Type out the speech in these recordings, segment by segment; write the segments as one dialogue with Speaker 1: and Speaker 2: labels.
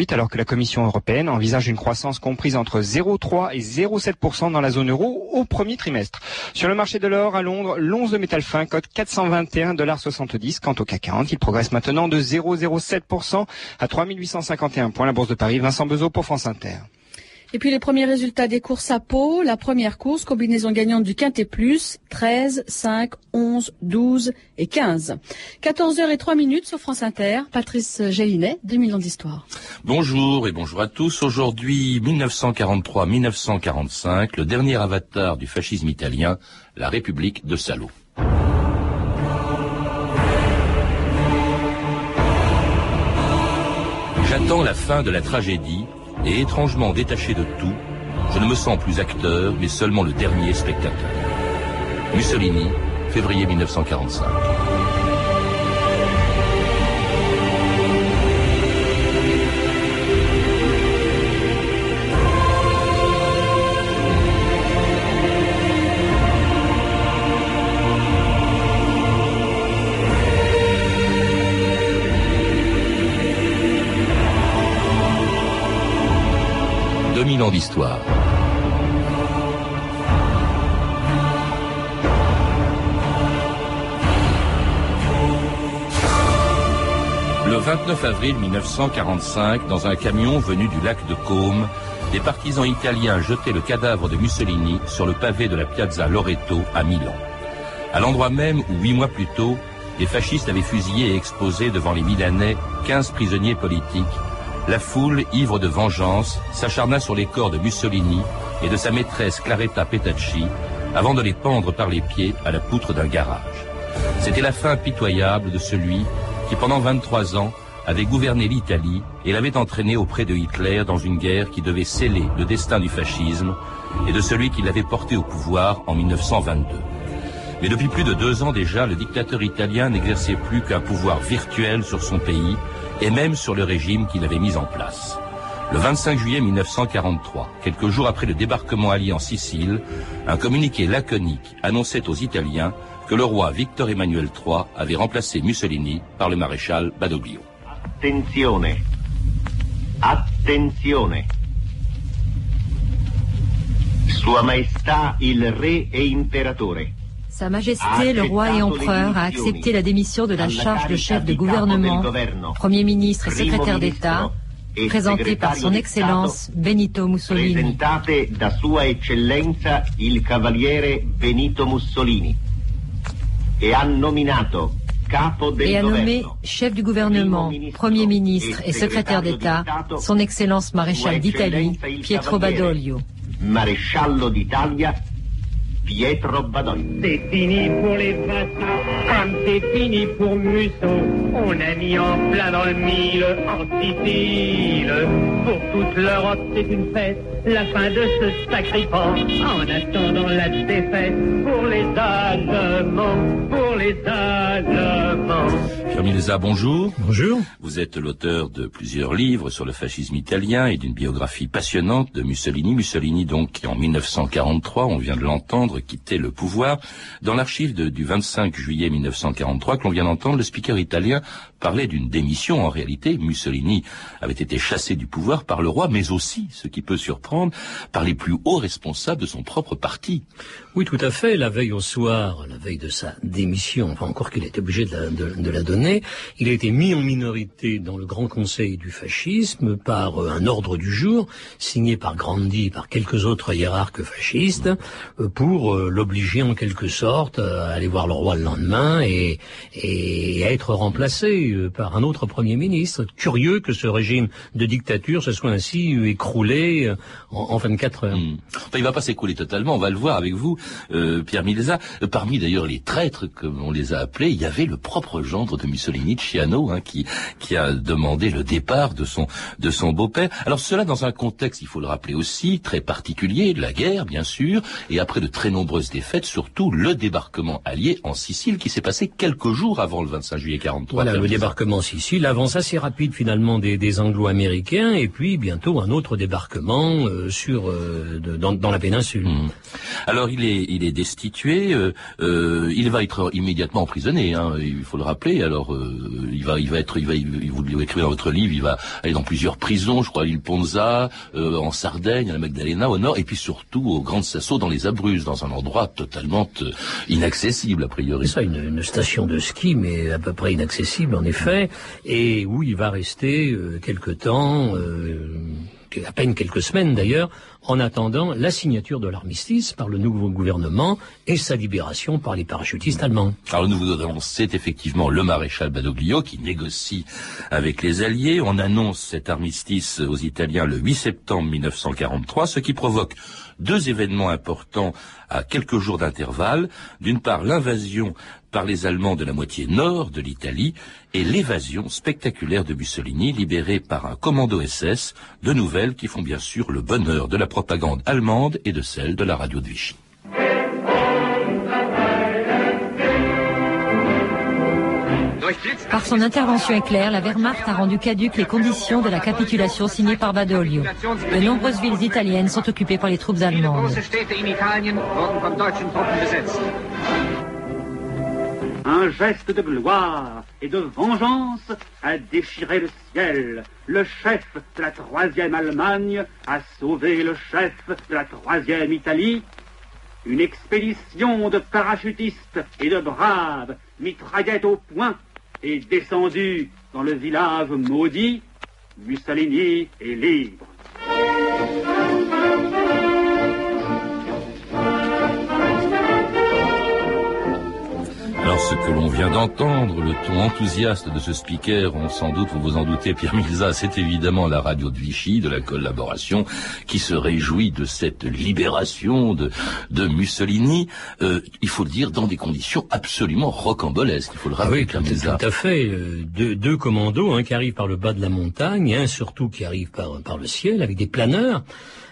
Speaker 1: 2028 alors que la Commission européenne envisage une croissance comprise entre 0,3 et 0,7% dans la zone euro au premier trimestre. Sur le marché de l'or à Londres, l'once de métal fin cote 421,70 Quant au CAC 40, il progresse maintenant de 0,07% à 3851 points. La Bourse de Paris, Vincent Bezot pour France Inter.
Speaker 2: Et puis les premiers résultats des courses à Pau. La première course, combinaison gagnante du Quintet Plus, 13, 5, 11, 12 et 15. 14h et 3 minutes sur France Inter. Patrice Gélinet, 2000 ans d'histoire.
Speaker 3: Bonjour et bonjour à tous. Aujourd'hui, 1943-1945, le dernier avatar du fascisme italien, la République de Salo. J'attends la fin de la tragédie et étrangement détaché de tout, je ne me sens plus acteur, mais seulement le dernier spectateur. Mussolini, février 1945. 2000 ans d'histoire. Le 29 avril 1945, dans un camion venu du lac de Côme, des partisans italiens jetaient le cadavre de Mussolini sur le pavé de la piazza Loreto à Milan. À l'endroit même où, huit mois plus tôt, les fascistes avaient fusillé et exposé devant les Milanais 15 prisonniers politiques la foule, ivre de vengeance, s'acharna sur les corps de Mussolini et de sa maîtresse Claretta Petacci avant de les pendre par les pieds à la poutre d'un garage. C'était la fin pitoyable de celui qui, pendant 23 ans, avait gouverné l'Italie et l'avait entraîné auprès de Hitler dans une guerre qui devait sceller le destin du fascisme et de celui qui l'avait porté au pouvoir en 1922. Mais depuis plus de deux ans déjà, le dictateur italien n'exerçait plus qu'un pouvoir virtuel sur son pays et même sur le régime qu'il avait mis en place. Le 25 juillet 1943, quelques jours après le débarquement allié en Sicile, un communiqué laconique annonçait aux Italiens que le roi Victor Emmanuel III avait remplacé Mussolini par le maréchal Badoglio.
Speaker 4: Attenzione. Attenzione. Sua Maestà il Re e Imperatore
Speaker 5: sa Majesté le roi et empereur a accepté la démission de la charge de chef de gouvernement, Premier ministre et secrétaire d'État, présenté par son Excellence Benito Mussolini.
Speaker 4: da Sua Eccellenza il Cavaliere Benito Mussolini e ha nominato
Speaker 5: et a nommé chef du gouvernement, Premier ministre et secrétaire d'État son Excellence maréchal d'Italie, Pietro Badoglio.
Speaker 4: Maresciallo d'Italia Pietro.
Speaker 6: C'est fini pour les vassaux, comme c'est fini pour Musso. On a mis en plein dans le mille, en Sicile. Pour toute l'Europe, c'est une fête, la fin de ce sacrifice. En attendant la défaite pour les Allemands, pour les Allemands.
Speaker 3: Bonjour.
Speaker 7: Bonjour.
Speaker 3: Vous êtes l'auteur de plusieurs livres sur le fascisme italien et d'une biographie passionnante de Mussolini. Mussolini, donc, qui en 1943, on vient de l'entendre, quittait le pouvoir. Dans l'archive du 25 juillet 1943, que l'on vient d'entendre, le speaker italien parlait d'une démission. En réalité, Mussolini avait été chassé du pouvoir par le roi, mais aussi, ce qui peut surprendre, par les plus hauts responsables de son propre parti.
Speaker 7: Oui, tout à fait. La veille au soir, la veille de sa démission, enfin encore qu'il était obligé de la, de, la, donner, il a été mis en minorité dans le Grand Conseil du fascisme par euh, un ordre du jour signé par Grandi, par quelques autres hiérarques fascistes, euh, pour euh, l'obliger en quelque sorte à aller voir le roi le lendemain et, et à être remplacé par un autre Premier ministre. Curieux que ce régime de dictature se soit ainsi écroulé euh, en, 24 heures. Hmm.
Speaker 3: Enfin, va pas s'écrouler totalement, on va le voir avec vous, Pierre Milesa. Parmi d'ailleurs les traîtres, comme on les a appelés, il y avait le propre gendre de Mussolini, Ciano, hein, qui, qui a demandé le départ de son, de son beau-père. Alors cela dans un contexte, il faut le rappeler aussi, très particulier, de la guerre, bien sûr, et après de très nombreuses défaites, surtout le débarquement allié en Sicile qui s'est passé quelques jours avant le 25 juillet 43
Speaker 7: débarquement Sicile, l'avance assez rapide finalement des, des Anglo-Américains, et puis bientôt un autre débarquement euh, sur euh, dans, dans, la péninsule.
Speaker 3: Mmh. Alors il est il est destitué, euh, il va être immédiatement emprisonné. Hein, il faut le rappeler. Alors il va il va être il va il, vous l'écrivez dans votre livre, il va aller dans plusieurs prisons, je crois à l'île Ponza, en Sardaigne, à la Magdalena au nord, et puis surtout au Grand Sasso dans les Abruzzes, dans un endroit totalement inaccessible a priori.
Speaker 7: C'est ça, une, une, station de ski, mais à peu près inaccessible en effet, et où il va rester quelque temps à peine quelques semaines d'ailleurs, en attendant la signature de l'armistice par le nouveau gouvernement et sa libération par les parachutistes allemands.
Speaker 3: Alors le nouveau gouvernement, c'est effectivement le maréchal Badoglio qui négocie avec les Alliés. On annonce cet armistice aux Italiens le 8 septembre 1943, ce qui provoque deux événements importants à quelques jours d'intervalle. D'une part, l'invasion par les Allemands de la moitié nord de l'Italie et l'évasion spectaculaire de Mussolini libéré par un commando SS, de nouvelles qui font bien sûr le bonheur de la propagande allemande et de celle de la radio de Vichy.
Speaker 5: Par son intervention éclair, la Wehrmacht a rendu caduques les conditions de la capitulation signée par Badoglio. De nombreuses villes italiennes sont occupées par les troupes allemandes.
Speaker 8: Un geste de gloire et de vengeance a déchiré le ciel. Le chef de la troisième Allemagne a sauvé le chef de la troisième Italie. Une expédition de parachutistes et de braves, mitraillettes au point, est descendu dans le village maudit, Mussolini est libre.
Speaker 3: Ce que l'on vient d'entendre, le ton enthousiaste de ce speaker, on sans doute, vous vous en doutez, Pierre Milza, c'est évidemment la radio de Vichy, de la collaboration, qui se réjouit de cette libération de, de Mussolini, euh, il faut le dire, dans des conditions absolument rocambolesques, il faut le rappeler,
Speaker 7: ah oui, tout, à fait. Euh, deux, deux commandos, un qui arrive par le bas de la montagne, et un surtout qui arrive par, par le ciel, avec des planeurs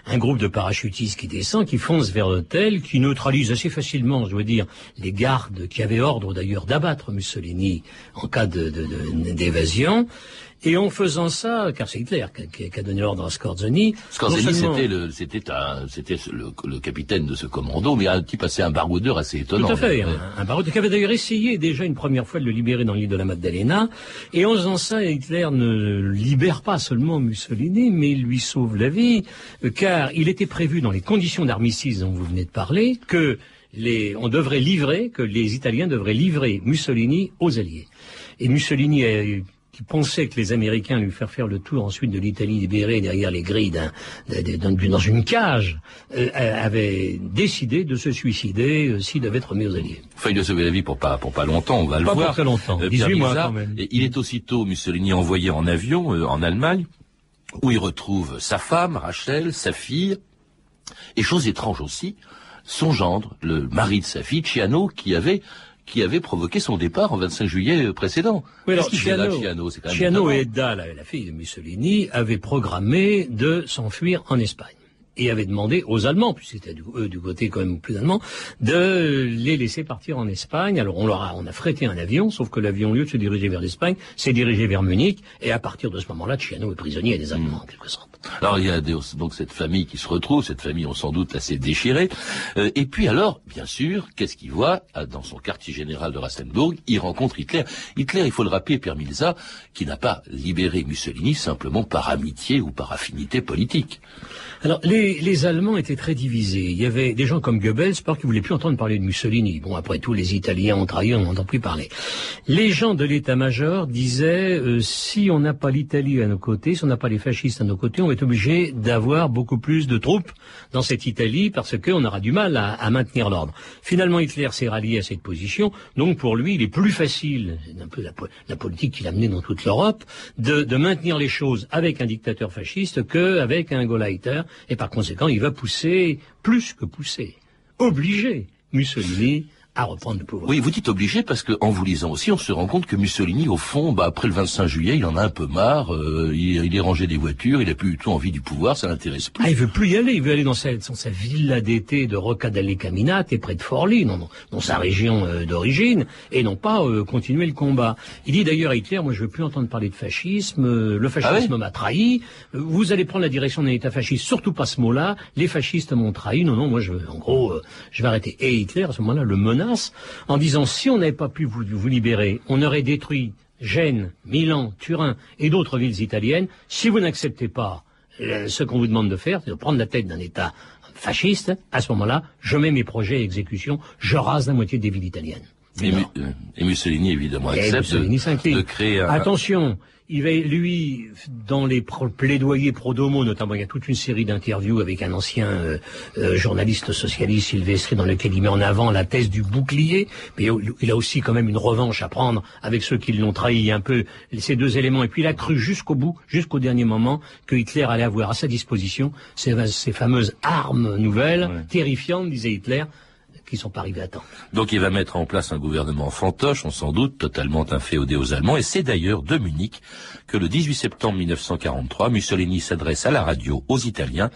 Speaker 7: un groupe de parachutistes qui descend, qui fonce vers l'hôtel, qui neutralise assez facilement, je dois dire, les gardes qui avaient ordre d'ailleurs d'abattre Mussolini en cas d'évasion. Et en faisant ça, car c'est Hitler qui, a donné l'ordre à Scorzoni.
Speaker 3: Scorzoni, c'était le, c'était c'était le, capitaine de ce commando, mais un type assez un baroudeur assez étonnant.
Speaker 7: Tout à fait, un, baroudeur qui avait d'ailleurs essayé déjà une première fois de le libérer dans l'île de la Maddalena. Et en faisant ça, Hitler ne libère pas seulement Mussolini, mais il lui sauve la vie, car il était prévu dans les conditions d'armistice dont vous venez de parler que les, on devrait livrer, que les Italiens devraient livrer Mussolini aux Alliés. Et Mussolini a qui pensait que les Américains lui faire faire le tour ensuite de l'Italie libérée derrière les grilles dans une cage, euh, avait décidé de se suicider euh, s'il devait être mis aux Alliés.
Speaker 3: Enfin, il a sauvé la vie pour pas pour pas longtemps, on va le voir.
Speaker 7: Pas très longtemps, 18 euh, mois quand même.
Speaker 3: il est aussitôt Mussolini envoyé en avion en Allemagne, où il retrouve sa femme Rachel, sa fille, et chose étrange aussi, son gendre, le mari de sa fille, Ciano, qui avait qui avait provoqué son départ en 25 juillet précédent.
Speaker 7: Oui, alors et Edda, la, fille de Mussolini, avaient programmé de s'enfuir en Espagne et avait demandé aux Allemands, puisque c'était eux du côté quand même plus allemand, de les laisser partir en Espagne. Alors on leur a, on a frété un avion, sauf que l'avion, au lieu de se diriger vers l'Espagne, s'est dirigé vers Munich, et à partir de ce moment-là, Ciano est prisonnier des Allemands, en quelque sorte.
Speaker 3: Alors il y a donc cette famille qui se retrouve, cette famille on sans doute assez déchirée. Euh, et puis alors, bien sûr, qu'est-ce qu'il voit ah, dans son quartier général de Rassenburg Il rencontre Hitler. Hitler, il faut le rappeler, Pierre Milza, qui n'a pas libéré Mussolini simplement par amitié ou par affinité politique.
Speaker 7: Alors, les, les, Allemands étaient très divisés. Il y avait des gens comme Goebbels, par qui voulaient plus entendre parler de Mussolini. Bon, après tout, les Italiens ont trahi, on n'entend plus parler. Les gens de l'état-major disaient, euh, si on n'a pas l'Italie à nos côtés, si on n'a pas les fascistes à nos côtés, on est obligé d'avoir beaucoup plus de troupes dans cette Italie parce qu'on aura du mal à, à maintenir l'ordre. Finalement, Hitler s'est rallié à cette position. Donc, pour lui, il est plus facile, un peu la, la politique qu'il a menée dans toute l'Europe, de, de maintenir les choses avec un dictateur fasciste qu'avec un Gauleiter et par conséquent, il va pousser, plus que pousser, obliger Mussolini à reprendre le pouvoir.
Speaker 3: Oui, vous dites obligé parce que en vous lisant aussi, on se rend compte que Mussolini, au fond, bah, après le 25 juillet, il en a un peu marre. euh, il, il est rangé des voitures, il a plus du tout envie du pouvoir, ça l'intéresse plus.
Speaker 7: Ah, il veut plus y aller, il veut aller dans sa, dans sa villa d'été de Rocca delle Caminate, près de Forlì, dans, dans, dans sa région euh, d'origine, et non pas euh, continuer le combat. Il dit d'ailleurs à Hitler, moi je veux plus entendre parler de fascisme, euh, le fascisme
Speaker 3: Ah
Speaker 7: m'a trahi, euh, vous allez prendre la direction d'un État fasciste, surtout pas ce mot-là, les fascistes m'ont trahi, non, non, moi je veux, en gros, euh, je vais arrêter. Et Hitler, à ce moment-là, le menace en disant, si on n'avait pas pu vous, vous libérer, on aurait détruit Gênes, Milan, Turin et d'autres villes italiennes, si vous n'acceptez pas euh, ce qu'on vous demande de faire, c'est de prendre la tête d'un État fasciste, à ce moment-là, je mets mes projets à exécution, je rase la moitié des villes italiennes.
Speaker 3: Et,
Speaker 7: Non.
Speaker 3: Euh, et Mussolini, évidemment,
Speaker 7: Et
Speaker 3: accepte
Speaker 7: Mussolini
Speaker 3: de, créer un...
Speaker 7: Attention, il va, lui, dans les pro- plaidoyers pro-domo, notamment, il y a toute une série d'interviews avec un ancien euh, euh, journaliste socialiste, Sylvestri, dans lequel il met en avant la thèse du bouclier, mais il a aussi quand même une revanche à prendre avec ceux qui l'ont trahi un peu, ces deux éléments. Et puis il a cru jusqu'au bout, jusqu'au dernier moment, que Hitler allait avoir à sa disposition ces, ces fameuses armes nouvelles,
Speaker 3: Ouais.
Speaker 7: terrifiantes, disait Hitler, qui sont pas arrivées à temps.
Speaker 3: Donc il va mettre en place un gouvernement fantoche, on s'en doute, totalement inféodé aux Allemands. Et c'est d'ailleurs de Munich que le 18 septembre 1943, Mussolini s'adresse à la radio aux Italiens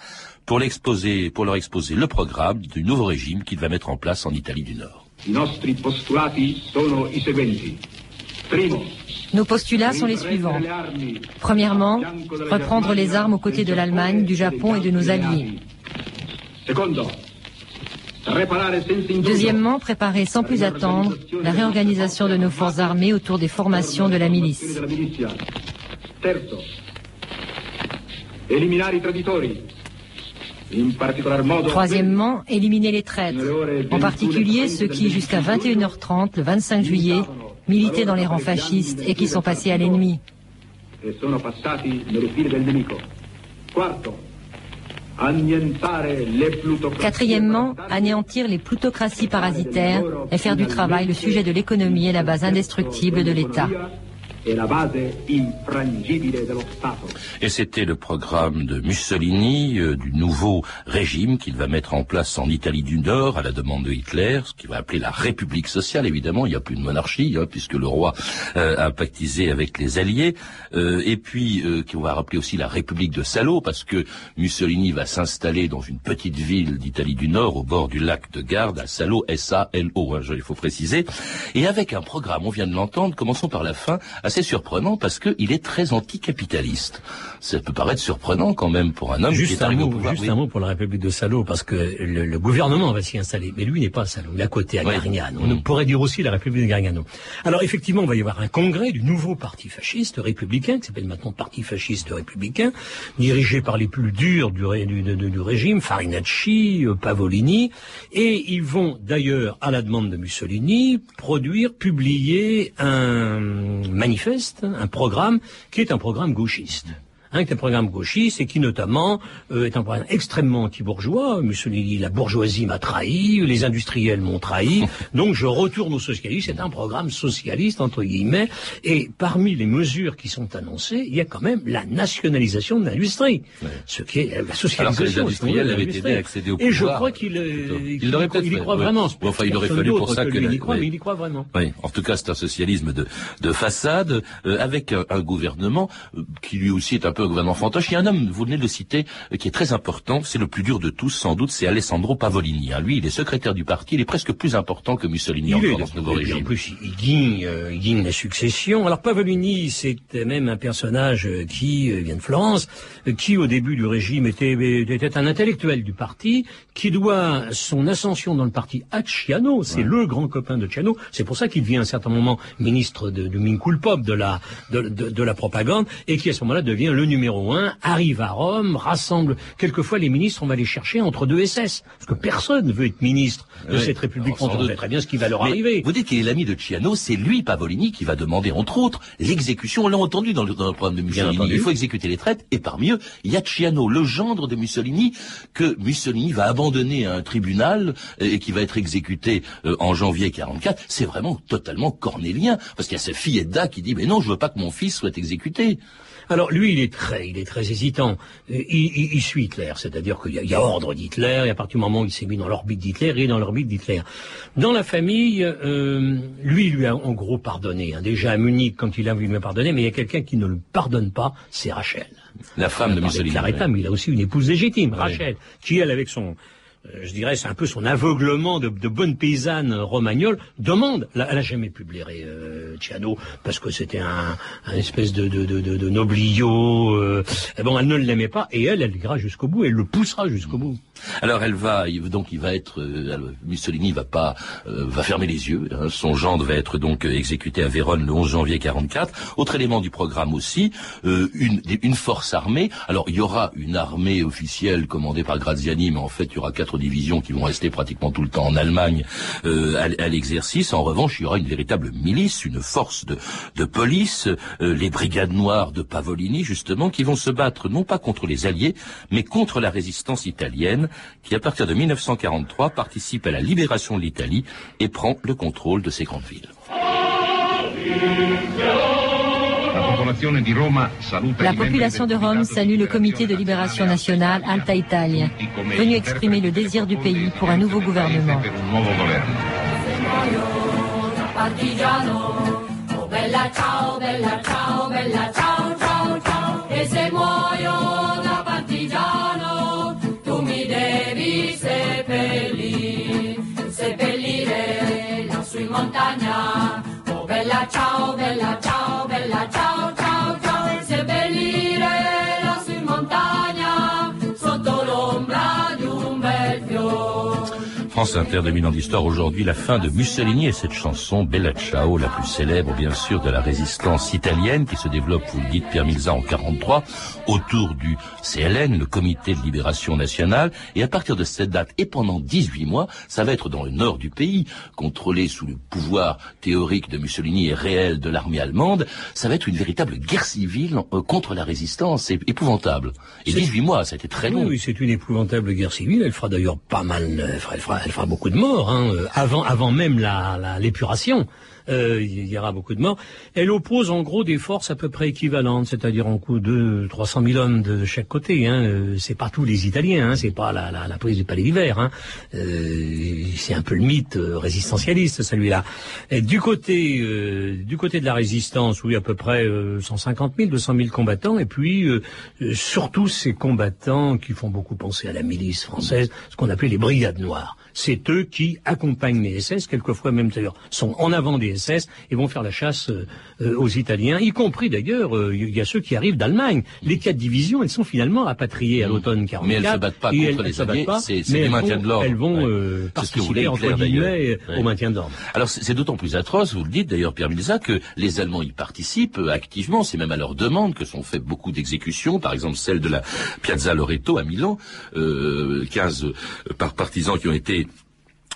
Speaker 3: pour, l'exposer, pour leur exposer le programme du nouveau régime qu'il va mettre en place en Italie du Nord.
Speaker 5: Nos postulats sont les suivants. Premièrement, reprendre les armes aux côtés de l'Allemagne, du Japon et de nos alliés. Deuxièmement, préparer sans plus attendre la réorganisation de nos forces armées autour des formations de la milice. Troisièmement, éliminer les traîtres, en particulier ceux qui, jusqu'à 21h30, le 25 juillet, militaient dans les rangs fascistes et qui sont passés à l'ennemi. Quatrièmement, anéantir les plutocraties parasitaires et faire du travail le sujet de l'économie et la base indestructible de l'État.
Speaker 9: La base infrangibile.
Speaker 3: Et c'était le programme de Mussolini, euh, du nouveau régime qu'il va mettre en place en Italie du Nord à la demande de Hitler, ce qu'il va appeler la République sociale, évidemment, il n'y a plus de monarchie, hein, puisque le roi euh, a pactisé avec les Alliés, Euh, et puis qu'on va rappeler aussi la République de Salo, parce que Mussolini va s'installer dans une petite ville d'Italie du Nord, au bord du lac de Garde, à Salo, S-A-L-O, hein, il faut préciser, et avec un programme, on vient de l'entendre, commençons par la fin, assez surprenant, parce qu'il est très anticapitaliste. Ça peut paraître surprenant quand même pour un homme qui est
Speaker 7: un mot,
Speaker 3: pouvoir.
Speaker 7: juste
Speaker 3: oui.
Speaker 7: un mot pour la République de Salo, parce que le, le gouvernement va s'y installer, mais lui n'est pas à Salo, il est à côté, à
Speaker 3: Oui.
Speaker 7: Garignano.
Speaker 3: Mm.
Speaker 7: On pourrait dire aussi la République de Garignano. Alors effectivement, il va y avoir un congrès du nouveau parti fasciste républicain, qui s'appelle maintenant Parti fasciste républicain, dirigé par les plus durs du, ré- du, du- du régime, Farinacci, euh, Pavolini, et ils vont d'ailleurs, à la demande de Mussolini, produire, publier un manifeste, un programme, qui est un programme gauchiste hein, qui est un programme gauchiste et qui notamment euh, est un programme extrêmement anti-bourgeois. Mussolini, la bourgeoisie m'a trahi, les industriels m'ont trahi, donc je retourne au socialisme. C'est un programme socialiste entre guillemets. Et parmi les mesures qui sont annoncées, il y a quand même la nationalisation de l'industrie, ce qui est euh, la socialisation.
Speaker 3: Alors que les industriels
Speaker 7: de
Speaker 3: avaient
Speaker 7: l'industrie.
Speaker 3: aidé à accéder au
Speaker 7: Et je
Speaker 3: pouvoir,
Speaker 7: crois qu'il euh,
Speaker 3: Il
Speaker 7: il y croit
Speaker 3: ouais.
Speaker 7: vraiment.
Speaker 3: Enfin, il aurait fallu pour ça que
Speaker 7: lui il y croit,
Speaker 3: ouais.
Speaker 7: mais il y croit vraiment.
Speaker 3: Oui, en tout cas, c'est un socialisme de, de façade, euh, avec un, un gouvernement euh, qui lui aussi est un peu un gouvernement fantoche. Il y a un homme, vous venez de le citer, euh, qui est très important, c'est le plus dur de tous, sans doute, c'est Alessandro Pavolini. hein. Lui, il est secrétaire du parti, il est presque plus important que Mussolini
Speaker 7: Il est,
Speaker 3: encore dans ce nouveau
Speaker 7: puis En
Speaker 3: régime.
Speaker 7: plus, il digne, euh, il la succession. Alors Pavolini, c'était même un personnage euh, qui vient de Florence, qui au début du régime était, était un intellectuel du parti, qui doit son ascension dans le parti à Ciano. C'est le grand copain de Ciano. C'est pour ça qu'il devient à un certain moment ministre de, de Minkulpop, de la, de, de- de la propagande, et qui à ce moment-là devient le numéro un, arrive à Rome, rassemble. Quelquefois, les ministres, on va les chercher entre deux SS, parce que personne ne veut être ministre de cette République fantasme. On sait très bien ce qui va leur
Speaker 3: Mais
Speaker 7: arriver.
Speaker 3: Vous dites qu'il est l'ami de Ciano, c'est lui, Pavolini, qui va demander, entre autres, l'exécution. On l'a entendu dans le, dans le programme de Mussolini. Il faut exécuter les traites, et parmi eux, il y a Ciano, le gendre de Mussolini, que Mussolini va abandonner à un tribunal euh, et qui va être exécuté euh, en janvier 44. C'est vraiment totalement cornélien, parce qu'il y a sa fille Edda qui dit, mais non, je veux pas que mon fils soit exécuté.
Speaker 7: Alors lui, il est très, il est très hésitant. Il, il, il suit Hitler, c'est-à-dire qu'il y, a- il y a ordre d'Hitler, et à partir du moment où il s'est mis dans l'orbite d'Hitler, il est dans l'orbite d'Hitler. Dans la famille, euh, lui, il lui a en gros pardonné. hein. Déjà à Munich, quand il a voulu lui pardonner, mais il y a quelqu'un qui ne le pardonne pas, c'est Rachel.
Speaker 3: La femme de Mussolini.
Speaker 7: Claretta, mais il a aussi une épouse légitime, Rachel, qui elle, avec son, je dirais, c'est un peu son aveuglement de, bonne paysanne romagnole, demande. Elle a jamais pu blairer euh, parce que c'était un, un espèce de, de, de, de, noblio. Euh, bon, elle ne l'aimait pas et elle, elle ira jusqu'au bout. Elle le poussera jusqu'au bout.
Speaker 3: Alors elle va, donc il va être, euh, Mussolini va pas, euh, va fermer les yeux. hein. son gendre va être donc euh, exécuté à Vérone le 11 janvier 44. Autre élément du programme aussi, euh, une, une force armée. Alors il y aura une armée officielle commandée par Graziani, mais en fait il y aura quatre divisions qui vont rester pratiquement tout le temps en Allemagne euh, à, l'exercice. En revanche, il y aura une véritable milice, une force de, de police, euh, les brigades noires de Pavolini justement, qui vont se battre non pas contre les Alliés, mais contre la résistance italienne, qui à partir de 1943 participe à la libération de l'Italie et prend le contrôle de ces grandes villes.
Speaker 5: La population de Rome salue le comité de libération nationale Alta Italia, venu exprimer le désir du pays pour un nouveau gouvernement.
Speaker 10: Oh ciao, ciao. E montagna. Oh bella ciao, bella ciao,
Speaker 3: France Inter, 2000 ans d'histoire, aujourd'hui la fin de Mussolini et cette chanson Bella Ciao, la plus célèbre bien sûr de la résistance italienne qui se développe, vous le dites Pierre Milza, en 43 autour du CLN, le Comité de Libération Nationale, et à partir de cette date et pendant 18 mois, ça va être dans le nord du pays, contrôlé sous le pouvoir théorique de Mussolini et réel de l'armée allemande, ça va être une véritable guerre civile euh, contre la résistance, c'est épouvantable. Et
Speaker 7: C'est-
Speaker 3: 18 mois, ça a été très long.
Speaker 7: Oui, oui, c'est une épouvantable guerre civile. Elle fera d'ailleurs pas mal, fera, elle fera, elle fera beaucoup de morts, hein, euh, avant, avant même la, la- l'épuration. Euh, il y aura beaucoup de morts. Elle oppose en gros des forces à peu près équivalentes, c'est-à-dire en coup de 300 000 hommes de chaque côté. Hein. Euh, C'est pas tous les Italiens, hein. c'est pas la, la, la prise du palais d'hiver. Hein. Euh, c'est un peu le mythe euh, résistentialiste celui-là. Du côté euh, du côté de la résistance, oui, à peu près euh, 150 000, 200 000 combattants, et puis euh, surtout ces combattants qui font beaucoup penser à la milice française, ce qu'on appelait les brigades noires. C'est eux qui accompagnent les SS, quelquefois même d'ailleurs sont en avant des SS et vont faire la chasse euh, euh, aux Italiens, y compris d'ailleurs, euh, il y a ceux qui arrivent d'Allemagne. Les quatre divisions, elles sont finalement rapatriées à l'automne 44.
Speaker 3: Mais elles se battent pas contre
Speaker 7: elles-
Speaker 3: les Alliés, c'est- du maintien de l'ordre.
Speaker 7: Elles vont
Speaker 3: Ouais.
Speaker 7: euh, participer entre guillemets euh,
Speaker 3: Ouais.
Speaker 7: au maintien de l'ordre.
Speaker 3: Alors c'est d'autant plus atroce, vous le dites d'ailleurs Pierre Milza, que les Allemands y participent euh, activement, c'est même à leur demande que sont faites beaucoup d'exécutions, par exemple celle de la Piazza Loreto à Milan, euh, 15 euh, par partisans qui ont été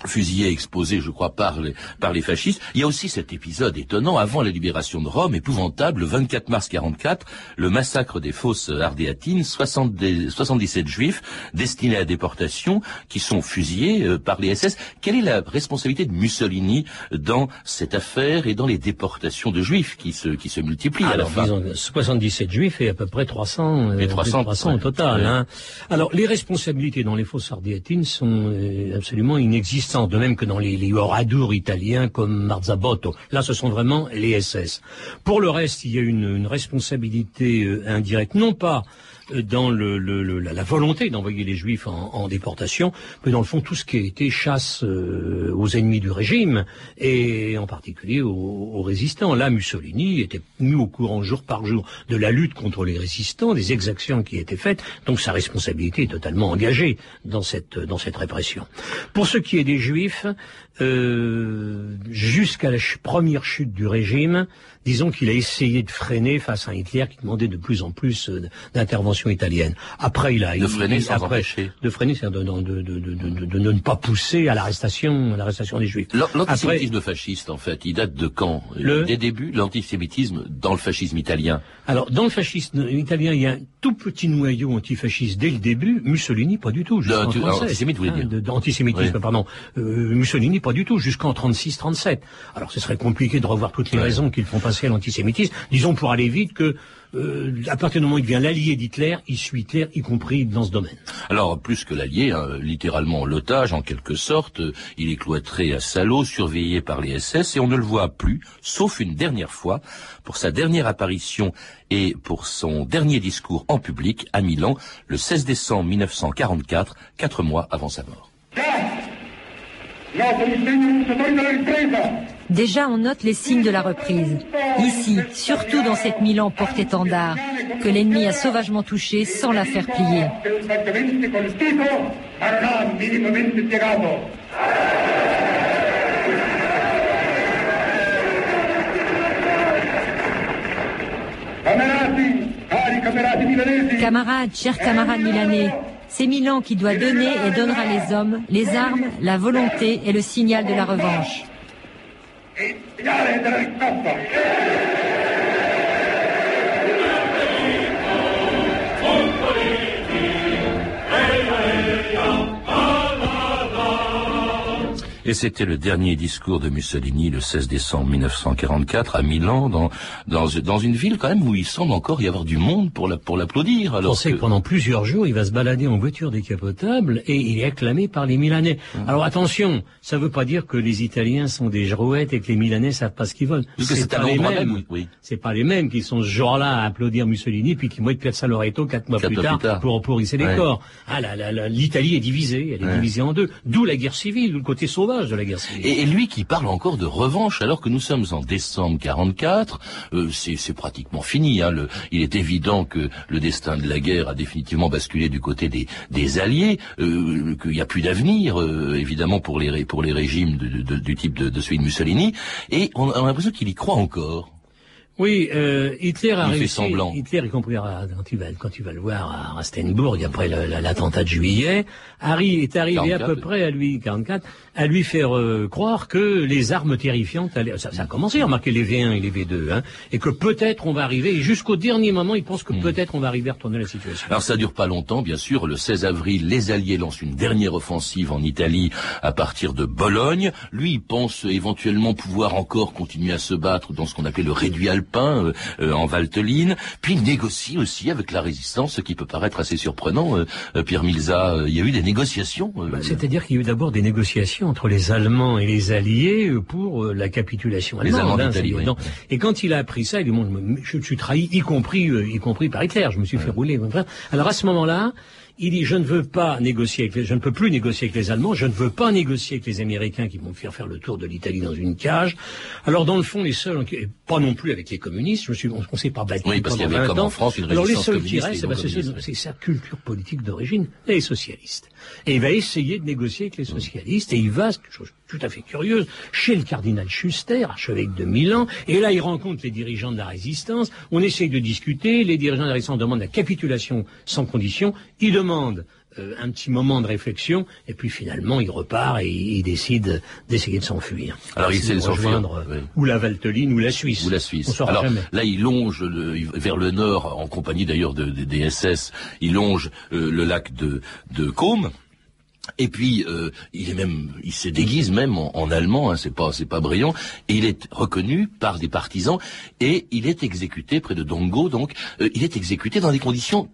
Speaker 3: fusillés et exposés, je crois, par les, par les fascistes. Il y a aussi cet épisode étonnant, avant la libération de Rome, épouvantable, le 24 mars 44, le massacre des fosses ardéatines, 60 des- 77 juifs destinés à déportation qui sont fusillés euh, par les SS. Quelle est la responsabilité de Mussolini dans cette affaire et dans les déportations de juifs qui se, qui se multiplient à la
Speaker 7: Alors,
Speaker 3: fin
Speaker 7: disons, 77 juifs et à peu près 300, euh,
Speaker 3: Et 300,
Speaker 7: 300 au total.
Speaker 3: Ouais.
Speaker 7: Hein. Alors, les responsabilités dans les fosses ardéatines sont euh, absolument inexistantes, de même que dans les, les oradours italiens comme Marzabotto. Là, ce sont vraiment les SS. Pour le reste, il y a une, responsabilité euh, indirecte, non pas dans le, le- le- la, volonté d'envoyer les juifs en, en déportation, mais dans le fond tout ce qui a été chasse euh, aux ennemis du régime et en particulier aux, aux résistants. Là, Mussolini était mis au courant jour par jour de la lutte contre les résistants, des exactions qui étaient faites, donc sa responsabilité est totalement engagée dans cette dans cette répression. Pour ce qui est des juifs, euh, jusqu'à la ch- première chute du régime, disons qu'il a essayé de freiner face à Hitler qui demandait de plus en plus euh, d'intervention italienne. Après, il a
Speaker 3: De freiner
Speaker 7: il-
Speaker 3: sans
Speaker 7: après,
Speaker 3: empêcher.
Speaker 7: de freiner, c'est-à-dire de, ne pas pousser à l'arrestation, à l'arrestation des juifs.
Speaker 3: L'antisémitisme fasciste, en fait, il date de quand?
Speaker 7: Le-
Speaker 3: Des débuts, l'antisémitisme dans le fascisme italien.
Speaker 7: alors dans le fascisme italien, il y a un tout petit noyau antifasciste dès le début. Mussolini, pas du tout. jusqu'en
Speaker 3: anti-
Speaker 7: 37.
Speaker 3: antisémite, vous voulez
Speaker 7: Hein,
Speaker 3: dire.
Speaker 7: D'antisémitisme,
Speaker 3: Oui.
Speaker 7: pardon. Euh, Mussolini, pas du tout, jusqu'en 36-37. Alors ce serait compliqué de revoir toutes les raisons qui le font passer à l'antisémitisme. Disons pour aller vite que euh, à partir du moment où il devient l'allié d'Hitler, il suit Hitler, y compris dans ce domaine.
Speaker 3: Alors, plus que l'allié, hein, littéralement l'otage, en quelque sorte, euh, il est cloîtré à Salo, surveillé par les SS, et on ne le voit plus, sauf une dernière fois, pour sa dernière apparition et pour son dernier discours en public à Milan, le 16 décembre 1944, quatre mois avant sa mort.
Speaker 5: Déjà, on note les signes de la reprise. Ici, surtout dans cette Milan porte-étendard, que l'ennemi a sauvagement touché sans la faire plier. Camarades, chers camarades milanais, c'est Milan qui doit donner et donnera les hommes, les armes, la volonté et le signal de la revanche.
Speaker 3: Et c'était le dernier discours de Mussolini le 16 décembre 1944 à Milan, dans, dans, dans une ville quand même où il semble encore y avoir du monde pour la, pour l'applaudir.
Speaker 7: On sait que... que... pendant plusieurs jours, il va se balader en voiture décapotable et il est acclamé par les Milanais. Mmh. Alors attention, ça ne veut pas dire que les Italiens sont des jouettes et que les Milanais savent pas ce qu'ils veulent.
Speaker 3: C'est pas les mêmes.
Speaker 7: Même,
Speaker 3: oui.
Speaker 7: C'est pas les mêmes qui sont ce jour-là à applaudir Mussolini puis qui vont être Loreto quatre mois,
Speaker 3: Quatre
Speaker 7: plus, tard
Speaker 3: tard.
Speaker 7: pour pour hisser les
Speaker 3: Ouais.
Speaker 7: corps. Ah, l'Italie est divisée, elle est
Speaker 3: Ouais.
Speaker 7: divisée en deux. D'où la guerre civile, d'où le côté sauvage
Speaker 3: Et, lui qui parle encore de revanche, alors que nous sommes en décembre 44, euh, c'est pratiquement fini. Hein, il est évident que le destin de la guerre a définitivement basculé du côté des, alliés, euh, qu'il n'y a plus d'avenir, euh, évidemment pour les pour les régimes de- du type de celui de Mussolini. Et on a l'impression qu'il y croit encore.
Speaker 7: Oui, euh, Hitler a
Speaker 3: Il fait
Speaker 7: réussi.
Speaker 3: semblant.
Speaker 7: Hitler, y compris à- quand tu vas, quand tu vas le voir à Rastenburg après l'attentat de juillet, Harry est arrivé à
Speaker 3: 44,
Speaker 7: peu
Speaker 3: oui.
Speaker 7: près à lui 44 à lui faire euh, croire que les armes terrifiantes allaient, ça, ça a commencé à remarquer les V1 et les V2, hein, et que peut-être on va arriver. Et jusqu'au dernier moment, il pense que
Speaker 3: Hmm.
Speaker 7: peut-être on va arriver à retourner la situation.
Speaker 3: Alors ça dure pas longtemps, bien sûr. Le 16 avril, les Alliés lancent une dernière offensive en Italie à partir de Bologne. Lui, il pense éventuellement pouvoir encore continuer à se battre dans ce qu'on appelait le réduit alpin euh, euh, en Valteline. Puis il négocie aussi avec la résistance, ce qui peut paraître assez surprenant. Euh, euh, Pierre Milza, euh, il y a eu des négociations.
Speaker 7: Bah, C'est-à-dire qu'il y a eu d'abord des négociations entre les Allemands et les Alliés pour la capitulation
Speaker 3: Les
Speaker 7: allemande.
Speaker 3: Allemands
Speaker 7: hein,
Speaker 3: d'Italie, oui.
Speaker 7: Et quand il a appris ça, il dit, bon, je, suis trahi, y compris, y compris par Hitler. Je me suis fait rouler. Alors à ce moment-là, il dit, je ne veux pas négocier avec les, je ne peux plus négocier avec les Allemands, je ne veux pas négocier avec les Américains qui vont me faire faire le tour de l'Italie dans une cage. Alors dans le fond, les seuls, et pas non plus avec les communistes, je me suis, on, on s'est pas battu
Speaker 3: Oui, parce qu'il y
Speaker 7: pendant
Speaker 3: avait
Speaker 7: 20
Speaker 3: comme en
Speaker 7: ans.
Speaker 3: France une
Speaker 7: Alors les seuls qui
Speaker 3: communiste
Speaker 7: restent, bah, c'est
Speaker 3: communiste.
Speaker 7: sa culture politique d'origine, les socialistes. Et il va essayer de négocier avec les socialistes, et il va, chose tout à fait curieuse, chez le cardinal Schuster, archevêque de Milan, et là il rencontre les dirigeants de la résistance, on essaye de discuter, les dirigeants de la résistance demandent la capitulation sans condition, il demande euh, un petit moment de réflexion, et puis finalement il repart et il, il décide d'essayer de s'enfuir.
Speaker 3: Alors, il essaie de s'enfuir, oui.
Speaker 7: ou la Valteline ou la Suisse.
Speaker 3: ou la Suisse. Alors
Speaker 7: jamais.
Speaker 3: là, il longe le- vers le nord, en compagnie d'ailleurs de- de- des SS. Il longe euh, le lac de, de Côme. Et puis euh, il est même, il se déguise même en, en allemand, hein, c'est pas, c'est pas brillant. Et il est reconnu par des partisans et il est exécuté près de Dongo. Donc, euh, il est exécuté dans des conditions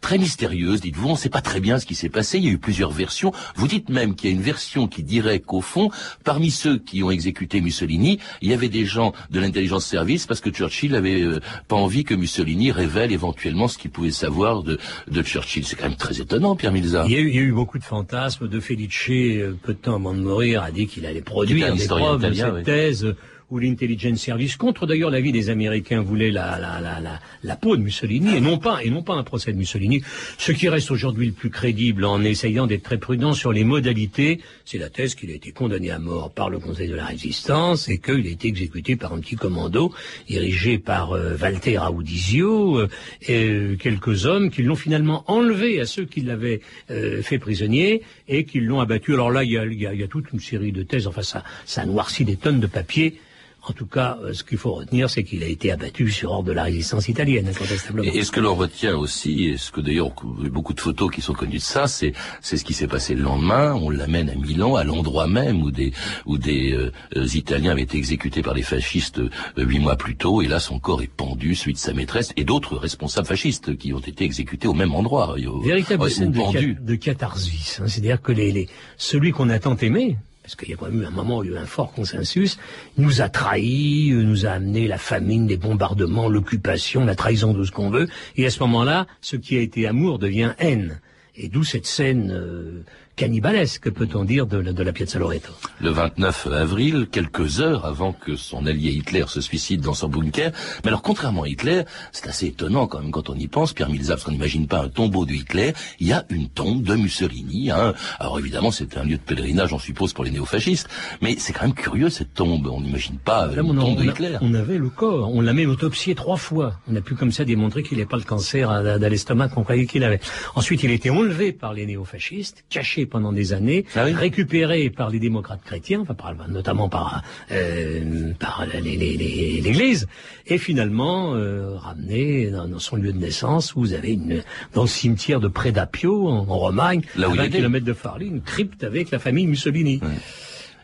Speaker 3: très mystérieuses. Dites-vous, on ne sait pas très bien ce qui s'est passé. Il y a eu plusieurs versions. Vous dites même qu'il y a une version qui dirait qu'au fond, parmi ceux qui ont exécuté Mussolini, il y avait des gens de l'intelligence service parce que Churchill avait euh, pas envie que Mussolini révèle éventuellement ce qu'il pouvait savoir de, de Churchill. C'est quand même très étonnant, Pierre Milza.
Speaker 7: Il y, a eu, il y a eu beaucoup de fantasmes. De Felice, euh, peu de temps avant de mourir, a dit qu'il allait produire des preuves de cette
Speaker 3: oui.
Speaker 7: thèse où l'intelligence service, contre d'ailleurs l'avis des Américains, voulait la, la, la, la, la peau de Mussolini et non pas et non pas un procès de Mussolini. Ce qui reste aujourd'hui le plus crédible en essayant d'être très prudent sur les modalités, c'est la thèse qu'il a été condamné à mort par le Conseil de la Résistance et qu'il a été exécuté par un petit commando dirigé par euh, Walter Audizio euh, et quelques hommes qui l'ont finalement enlevé à ceux qui l'avaient euh, fait prisonnier et qui l'ont abattu. Alors là, il y a, il y a- il y a toute une série de thèses. Enfin, ça, ça noircit des tonnes de papier. En tout cas, euh, ce qu'il faut retenir, c'est qu'il a été abattu sur ordre de la résistance italienne, incontestablement.
Speaker 3: Et, ce que l'on retient aussi, et ce que d'ailleurs beaucoup de photos qui sont connues de ça, c'est c'est ce qui s'est passé le lendemain. On l'amène à Milan, à l'endroit même où des où des euh, Italiens avaient été exécutés par les fascistes euh, huit mois plus tôt. Et là, son corps est pendu, celui de sa maîtresse et d'autres responsables fascistes qui ont été exécutés au même endroit.
Speaker 7: Véritable scène de, de, catharsis. Hein. C'est-à-dire que les, les celui qu'on a tant aimé, parce qu'il y a quand même eu un moment où il y a eu un fort consensus, nous a trahis, nous a amené la famine, les bombardements, l'occupation, la trahison de ce qu'on veut, et à ce moment-là, ce qui a été amour devient haine. Et d'où cette scène euh, cannibalisque, peut-on dire, de, de, la Piazza Loreto.
Speaker 3: Le 29 avril, quelques heures avant que son allié Hitler se suicide dans son bunker. Mais alors, contrairement à Hitler, c'est assez étonnant quand même quand on y pense, Pierre Milza, parce qu'on n'imagine pas un tombeau de Hitler, il y a une tombe de Mussolini. Hein. Alors évidemment, c'est un lieu de pèlerinage, on suppose, pour les néofascistes, mais c'est quand même curieux cette tombe. On n'imagine pas une tombe de Hitler.
Speaker 7: on avait le corps, on l'a même autopsié trois fois. On a pu comme ça démontrer qu'il n'avait pas le cancer à, l'estomac qu'on croyait qu'il avait. Ensuite, il a été enlevé par les néofascistes, caché pendant des années, ah récupéré par les démocrates chrétiens, enfin par, notamment par, euh, par l'Église, et finalement euh, ramené dans, son lieu de naissance, où vous avez une, dans le cimetière de Predapio, en, Romagne, à 20 km de Farli, une crypte avec la famille Mussolini.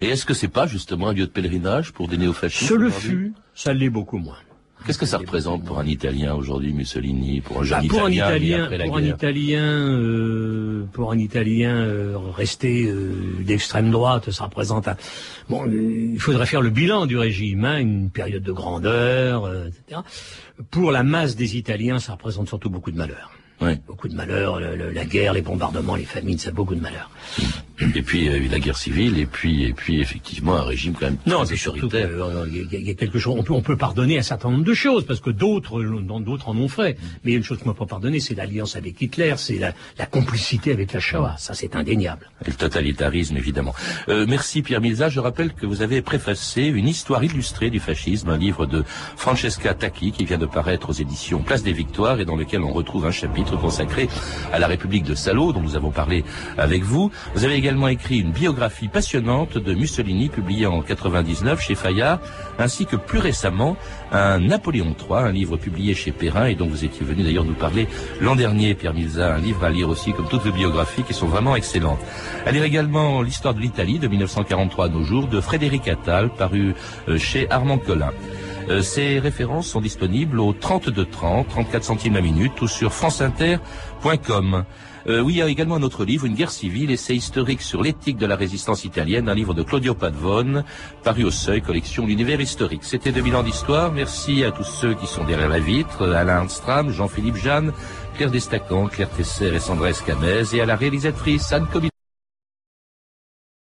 Speaker 3: Et est-ce que c'est pas justement un lieu de pèlerinage pour des néofascistes
Speaker 7: Ce le fut, ça l'est beaucoup moins.
Speaker 3: Qu'est-ce que ça représente pour un Italien aujourd'hui, Mussolini, pour un jeune
Speaker 7: bah, pour
Speaker 3: Italien,
Speaker 7: un Italien pour, un Italien euh, pour un Italien euh, resté euh, d'extrême droite, ça représente un... bon, il faudrait faire le bilan du régime, hein, une période de grandeur, etc. Pour la masse des Italiens, ça représente surtout beaucoup de malheur. Beaucoup de malheurs, la guerre, les bombardements, les famines, ça a beaucoup de malheurs.
Speaker 3: Et puis il y a eu la guerre civile, et puis et puis effectivement un régime quand même
Speaker 7: non, c'est surtout euh, il y, a quelque chose. On peut on peut pardonner un certain nombre de choses parce que d'autres d'autres en ont fait. Mais il y a une chose qu'on ne peut pas pardonner, c'est l'alliance avec Hitler, c'est la, la, complicité avec la Shoah. Ça c'est indéniable.
Speaker 3: Et le totalitarisme évidemment. Euh, merci Pierre Milza. Je rappelle que vous avez préfacé une histoire illustrée du fascisme, un livre de Francesca Tacchi qui vient de paraître aux éditions Place des Victoires et dans lequel on retrouve un chapitre consacré à la République de Salo dont nous avons parlé avec vous. Vous avez également écrit une biographie passionnante de Mussolini publiée en 99 chez Fayard, ainsi que plus récemment un Napoléon III, un livre publié chez Perrin et dont vous étiez venu d'ailleurs nous parler l'an dernier, Pierre Milza, un livre à lire aussi comme toutes les biographies qui sont vraiment excellentes. À lire également l'histoire de l'Italie de 1943 à nos jours de Frédéric Attal, paru euh, chez Armand Collin. Euh, ces références sont disponibles au 32 30, 34 centimes la minute ou sur franceinter.com. Euh, oui, il y a également un autre livre, Une guerre civile, essai historique sur l'éthique de la résistance italienne, un livre de Claudio Padvone, paru au Seuil, collection L'univers historique. C'était 2000 ans d'histoire. Merci à tous ceux qui sont derrière la vitre, Alain Armstrong, Jean-Philippe Jeanne, Claire Destacant, Claire Tesser et Sandra Escamez, et à la réalisatrice Anne Comité.